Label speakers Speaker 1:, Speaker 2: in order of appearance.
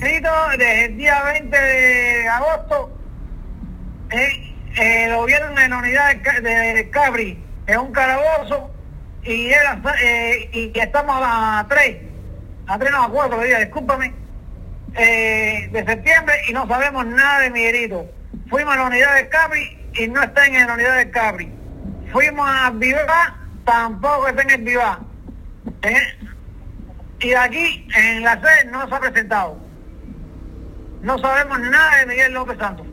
Speaker 1: Desde el día 20 de agosto, eh, eh, lo vieron en la unidad de, Cabri, en un calabozo, y, eh, estamos a tres, a tres no a cuatro días, discúlpame, eh, de septiembre y no sabemos nada de Miguelito. Fuimos a la unidad de Cabri y no está en la unidad de Cabri. Fuimos a Vivá, tampoco está en el Vivá. ¿Eh? Y aquí, en la sede, no se ha presentado. No sabemos nada de Miguel López Santos.